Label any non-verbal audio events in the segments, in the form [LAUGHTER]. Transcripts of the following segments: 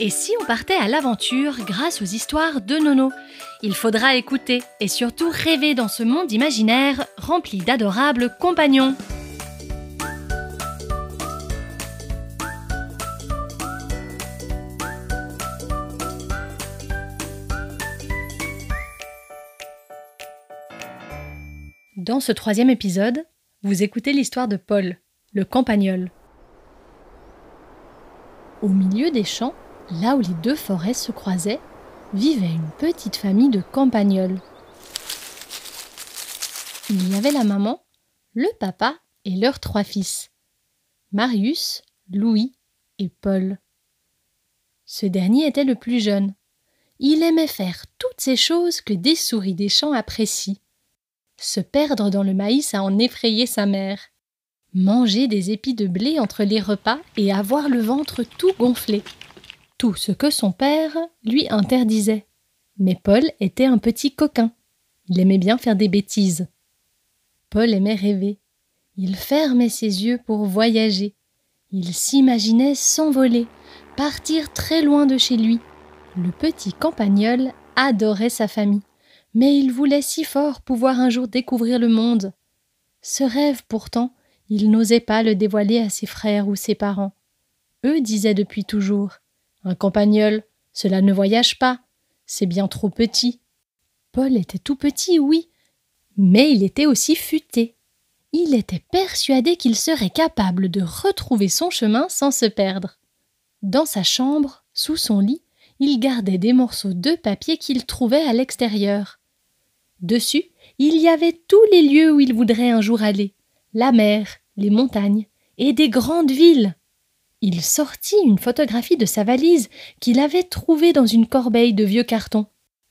Et si on partait à l'aventure grâce aux histoires de Nono? Il faudra écouter et surtout rêver dans ce monde imaginaire rempli d'adorables compagnons. Dans ce troisième épisode, vous écoutez l'histoire de Paul, le campagnol. Au milieu des champs, là où les deux forêts se croisaient, vivait une petite famille de campagnols. Il y avait la maman, le papa et leurs trois fils, Marius, Louis et Paul. Ce dernier était le plus jeune. Il aimait faire toutes ces choses que des souris des champs apprécient. Se perdre dans le maïs à en effrayer sa mère. Manger des épis de blé entre les repas et avoir le ventre tout gonflé. Tout ce que son père lui interdisait. Mais Paul était un petit coquin. Il aimait bien faire des bêtises. Paul aimait rêver. Il fermait ses yeux pour voyager. Il s'imaginait s'envoler, partir très loin de chez lui. Le petit campagnol adorait sa famille mais il voulait si fort pouvoir un jour découvrir le monde. Ce rêve, pourtant, il n'osait pas le dévoiler à ses frères ou ses parents. Eux disaient depuis toujours Un campagnol, cela ne voyage pas, c'est bien trop petit. Paul était tout petit, oui, mais il était aussi futé. Il était persuadé qu'il serait capable de retrouver son chemin sans se perdre. Dans sa chambre, sous son lit, il gardait des morceaux de papier qu'il trouvait à l'extérieur. Dessus, il y avait tous les lieux où il voudrait un jour aller la mer, les montagnes et des grandes villes. Il sortit une photographie de sa valise qu'il avait trouvée dans une corbeille de vieux cartons.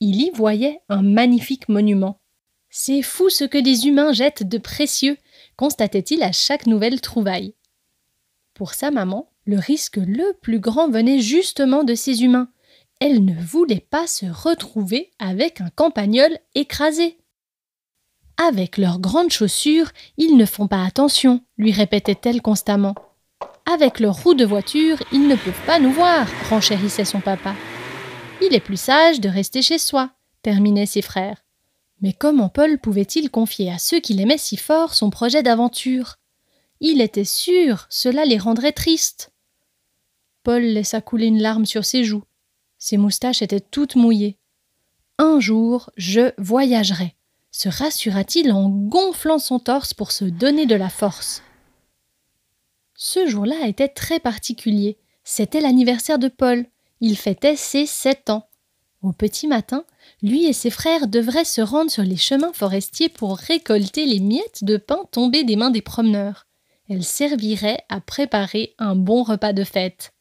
Il y voyait un magnifique monument. C'est fou ce que des humains jettent de précieux, constatait-il à chaque nouvelle trouvaille. Pour sa maman, le risque le plus grand venait justement de ces humains, elle ne voulait pas se retrouver avec un campagnol écrasé. Avec leurs grandes chaussures, ils ne font pas attention, lui répétait-elle constamment. Avec leurs roues de voiture, ils ne peuvent pas nous voir, renchérissait son papa. Il est plus sage de rester chez soi, terminaient ses frères. Mais comment Paul pouvait-il confier à ceux qu'il aimait si fort son projet d'aventure? Il était sûr, cela les rendrait tristes. Paul laissa couler une larme sur ses joues. Ses moustaches étaient toutes mouillées. Un jour, je voyagerai, se rassura-t-il en gonflant son torse pour se donner de la force. Ce jour-là était très particulier. C'était l'anniversaire de Paul. Il fêtait ses sept ans. Au petit matin, lui et ses frères devraient se rendre sur les chemins forestiers pour récolter les miettes de pain tombées des mains des promeneurs. Elles serviraient à préparer un bon repas de fête.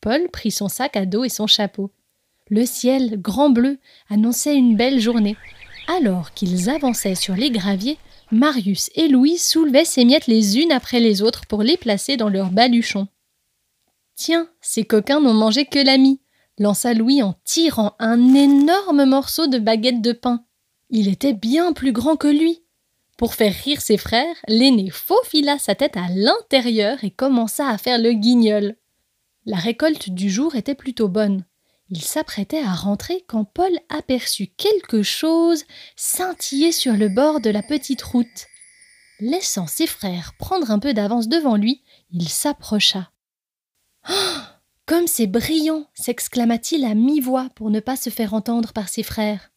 Paul prit son sac à dos et son chapeau. Le ciel, grand bleu, annonçait une belle journée. Alors qu'ils avançaient sur les graviers, Marius et Louis soulevaient ces miettes les unes après les autres pour les placer dans leurs baluchons. Tiens, ces coquins n'ont mangé que la mie, lança Louis en tirant un énorme morceau de baguette de pain. Il était bien plus grand que lui. Pour faire rire ses frères, l'aîné faufila sa tête à l'intérieur et commença à faire le guignol. La récolte du jour était plutôt bonne. Il s'apprêtait à rentrer quand Paul aperçut quelque chose scintiller sur le bord de la petite route. Laissant ses frères prendre un peu d'avance devant lui, il s'approcha. Oh Comme c'est brillant s'exclama-t-il à mi-voix pour ne pas se faire entendre par ses frères.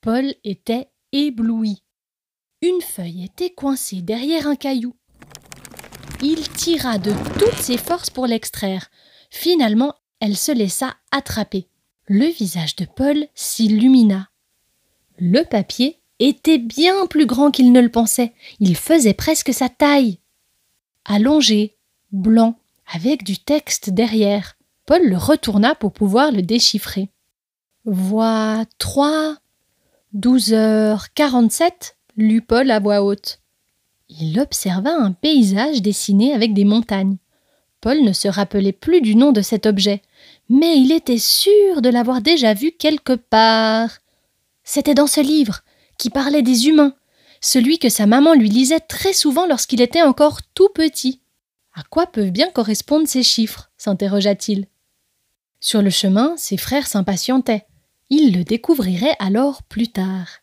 Paul était ébloui. Une feuille était coincée derrière un caillou. Il tira de toutes ses forces pour l'extraire. Finalement, elle se laissa attraper. Le visage de Paul s'illumina. Le papier était bien plus grand qu'il ne le pensait. Il faisait presque sa taille. Allongé, blanc, avec du texte derrière. Paul le retourna pour pouvoir le déchiffrer. Voix 3, 12 heures 47, lut Paul à voix haute il observa un paysage dessiné avec des montagnes. Paul ne se rappelait plus du nom de cet objet, mais il était sûr de l'avoir déjà vu quelque part. C'était dans ce livre, qui parlait des humains, celui que sa maman lui lisait très souvent lorsqu'il était encore tout petit. À quoi peuvent bien correspondre ces chiffres? s'interrogea-t-il. Sur le chemin, ses frères s'impatientaient. Ils le découvriraient alors plus tard.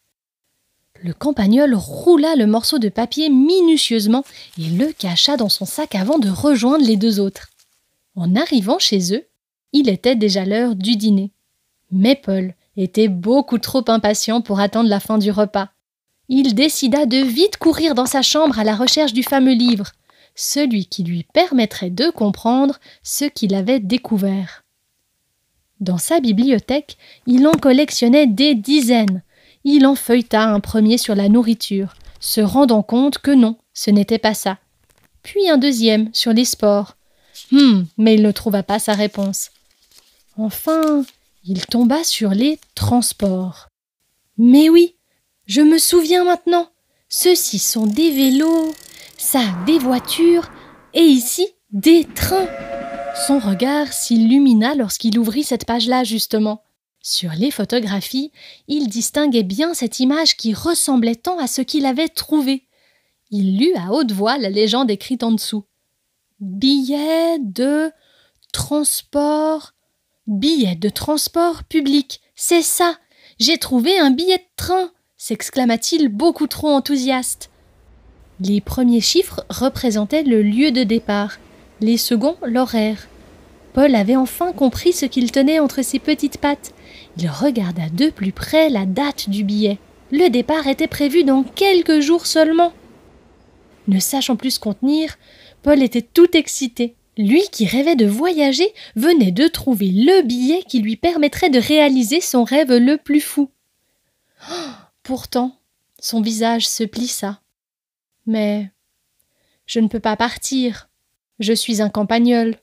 Le campagnol roula le morceau de papier minutieusement et le cacha dans son sac avant de rejoindre les deux autres. En arrivant chez eux, il était déjà l'heure du dîner. Mais Paul était beaucoup trop impatient pour attendre la fin du repas. Il décida de vite courir dans sa chambre à la recherche du fameux livre, celui qui lui permettrait de comprendre ce qu'il avait découvert. Dans sa bibliothèque, il en collectionnait des dizaines. Il en feuilleta un premier sur la nourriture, se rendant compte que non, ce n'était pas ça. Puis un deuxième sur les sports. Hum, mais il ne trouva pas sa réponse. Enfin, il tomba sur les transports. Mais oui, je me souviens maintenant. Ceux-ci sont des vélos, ça des voitures, et ici des trains. Son regard s'illumina lorsqu'il ouvrit cette page-là, justement. Sur les photographies, il distinguait bien cette image qui ressemblait tant à ce qu'il avait trouvé. Il lut à haute voix la légende écrite en dessous. Billet de transport. Billet de transport public. C'est ça. J'ai trouvé un billet de train. s'exclama-t-il beaucoup trop enthousiaste. Les premiers chiffres représentaient le lieu de départ, les seconds l'horaire. Paul avait enfin compris ce qu'il tenait entre ses petites pattes. Il regarda de plus près la date du billet. Le départ était prévu dans quelques jours seulement. Ne sachant plus se contenir, Paul était tout excité. Lui qui rêvait de voyager venait de trouver le billet qui lui permettrait de réaliser son rêve le plus fou. [GASPS] pourtant, son visage se plissa. Mais je ne peux pas partir. Je suis un campagnol.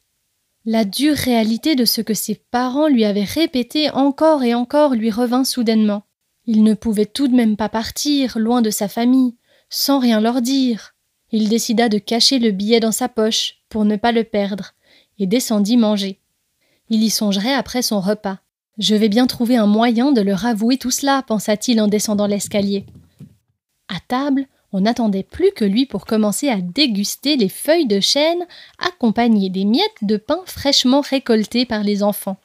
La dure réalité de ce que ses parents lui avaient répété encore et encore lui revint soudainement. Il ne pouvait tout de même pas partir, loin de sa famille, sans rien leur dire. Il décida de cacher le billet dans sa poche pour ne pas le perdre, et descendit manger. Il y songerait après son repas. Je vais bien trouver un moyen de leur avouer tout cela, pensa-t-il en descendant l'escalier. À table, on n'attendait plus que lui pour commencer à déguster les feuilles de chêne accompagnées des miettes de pain fraîchement récoltées par les enfants.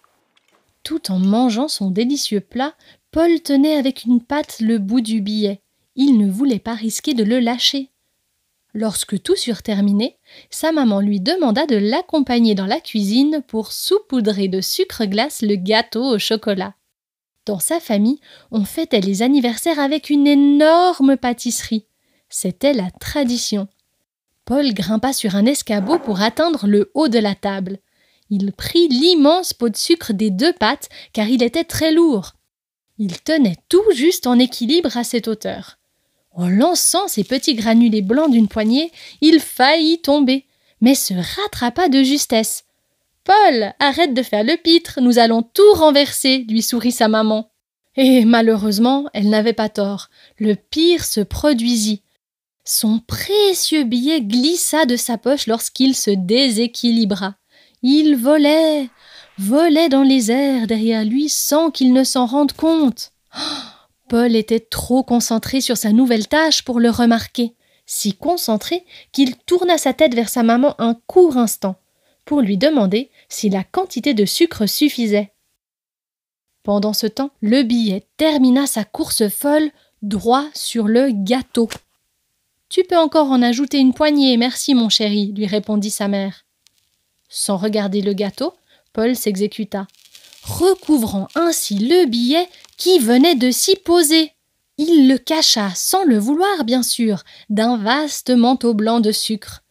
Tout en mangeant son délicieux plat, Paul tenait avec une patte le bout du billet. Il ne voulait pas risquer de le lâcher. Lorsque tout fut terminé, sa maman lui demanda de l'accompagner dans la cuisine pour saupoudrer de sucre glace le gâteau au chocolat. Dans sa famille, on fêtait les anniversaires avec une énorme pâtisserie. C'était la tradition. Paul grimpa sur un escabeau pour atteindre le haut de la table. Il prit l'immense pot de sucre des deux pattes car il était très lourd. Il tenait tout juste en équilibre à cette hauteur. En lançant ses petits granulés blancs d'une poignée, il faillit tomber, mais se rattrapa de justesse. Paul, arrête de faire le pitre, nous allons tout renverser, lui sourit sa maman. Et malheureusement, elle n'avait pas tort. Le pire se produisit. Son précieux billet glissa de sa poche lorsqu'il se déséquilibra. Il volait, volait dans les airs derrière lui sans qu'il ne s'en rende compte. [GASPS] Paul était trop concentré sur sa nouvelle tâche pour le remarquer, si concentré qu'il tourna sa tête vers sa maman un court instant, pour lui demander si la quantité de sucre suffisait. Pendant ce temps, le billet termina sa course folle droit sur le gâteau. Tu peux encore en ajouter une poignée, merci mon chéri, lui répondit sa mère. Sans regarder le gâteau, Paul s'exécuta recouvrant ainsi le billet qui venait de s'y poser. Il le cacha, sans le vouloir bien sûr, d'un vaste manteau blanc de sucre,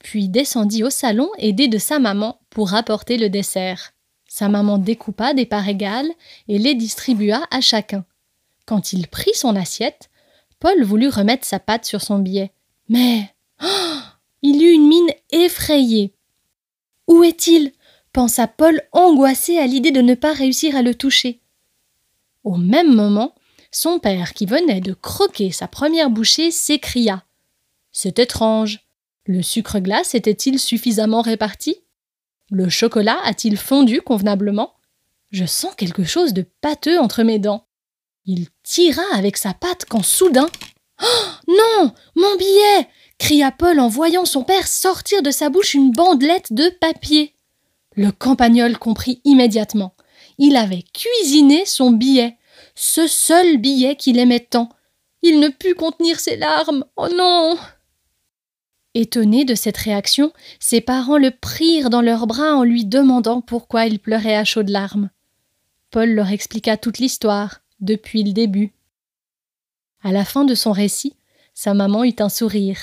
puis descendit au salon aidé de sa maman pour apporter le dessert. Sa maman découpa des parts égales et les distribua à chacun. Quand il prit son assiette, Paul voulut remettre sa patte sur son billet. Mais oh, il eut une mine effrayée. Où est-il? pensa Paul angoissé à l'idée de ne pas réussir à le toucher. Au même moment, son père, qui venait de croquer sa première bouchée, s'écria. C'est étrange. Le sucre glace était-il suffisamment réparti? Le chocolat a-t-il fondu convenablement? Je sens quelque chose de pâteux entre mes dents. Il tira avec sa patte quand soudain. Oh non Mon billet cria Paul en voyant son père sortir de sa bouche une bandelette de papier. Le campagnol comprit immédiatement. Il avait cuisiné son billet, ce seul billet qu'il aimait tant. Il ne put contenir ses larmes. Oh non. Étonné de cette réaction, ses parents le prirent dans leurs bras en lui demandant pourquoi il pleurait à chaudes larmes. Paul leur expliqua toute l'histoire, depuis le début. À la fin de son récit, sa maman eut un sourire.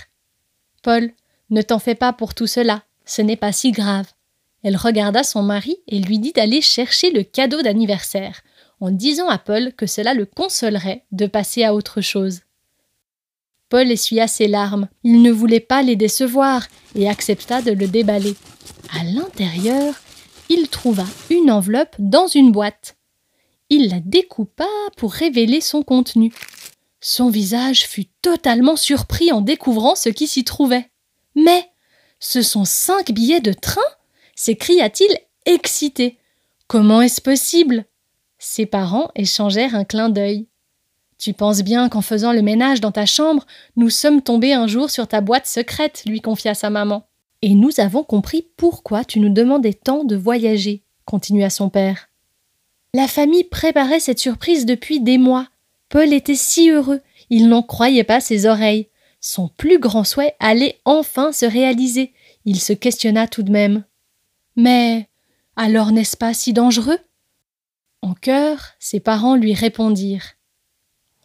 Paul, ne t'en fais pas pour tout cela, ce n'est pas si grave. Elle regarda son mari et lui dit d'aller chercher le cadeau d'anniversaire, en disant à Paul que cela le consolerait de passer à autre chose. Paul essuya ses larmes. Il ne voulait pas les décevoir et accepta de le déballer. À l'intérieur, il trouva une enveloppe dans une boîte. Il la découpa pour révéler son contenu. Son visage fut totalement surpris en découvrant ce qui s'y trouvait. Mais ce sont cinq billets de train? s'écria-t-il excité. Comment est-ce possible? Ses parents échangèrent un clin d'œil. Tu penses bien qu'en faisant le ménage dans ta chambre, nous sommes tombés un jour sur ta boîte secrète, lui confia sa maman. Et nous avons compris pourquoi tu nous demandais tant de voyager, continua son père. La famille préparait cette surprise depuis des mois. Paul était si heureux, il n'en croyait pas ses oreilles. Son plus grand souhait allait enfin se réaliser. Il se questionna tout de même. Mais alors n'est-ce pas si dangereux? En chœur, ses parents lui répondirent.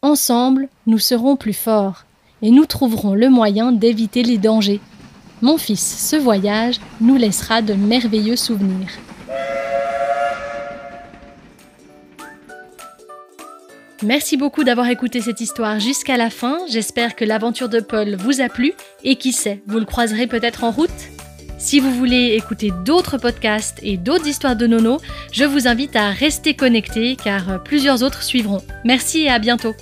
Ensemble, nous serons plus forts, et nous trouverons le moyen d'éviter les dangers. Mon fils, ce voyage nous laissera de merveilleux souvenirs. Merci beaucoup d'avoir écouté cette histoire jusqu'à la fin. J'espère que l'aventure de Paul vous a plu et qui sait, vous le croiserez peut-être en route. Si vous voulez écouter d'autres podcasts et d'autres histoires de Nono, je vous invite à rester connecté car plusieurs autres suivront. Merci et à bientôt.